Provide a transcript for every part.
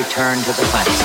return to the classics.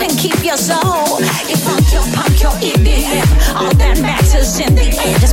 and keep your soul. You punk, your punk your EDM. All that matters in the end.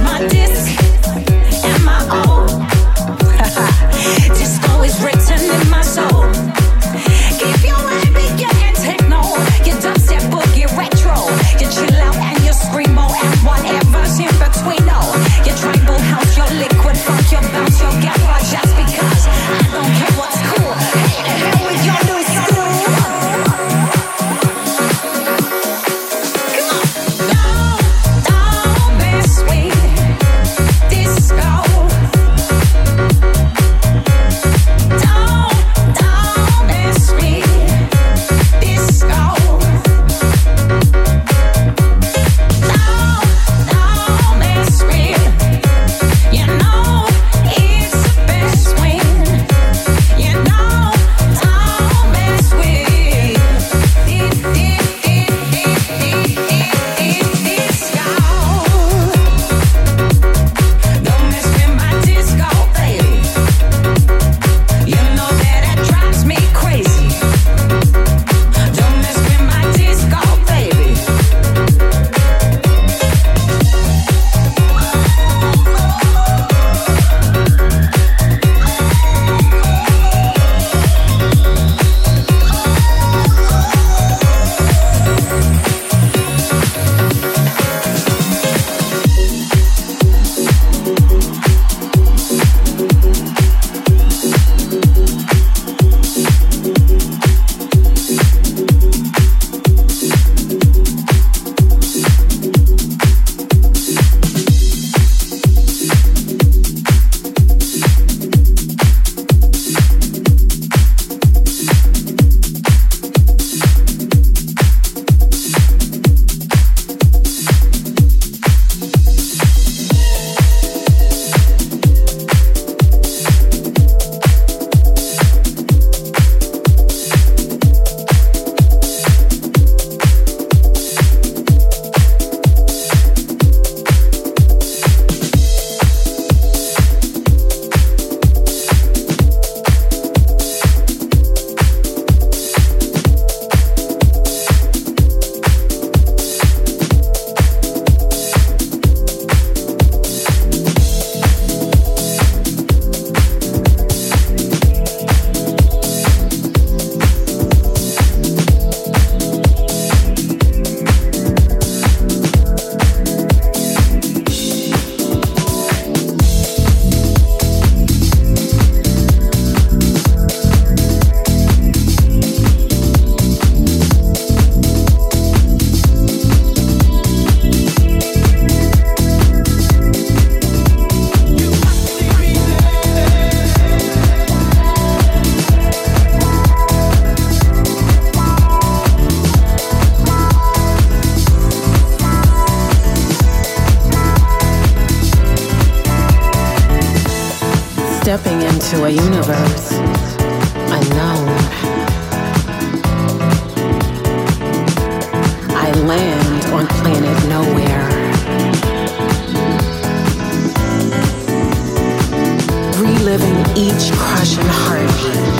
and heartbeat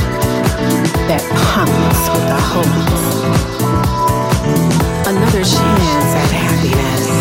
that pumps with the hope. Another chance at happiness.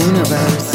Universe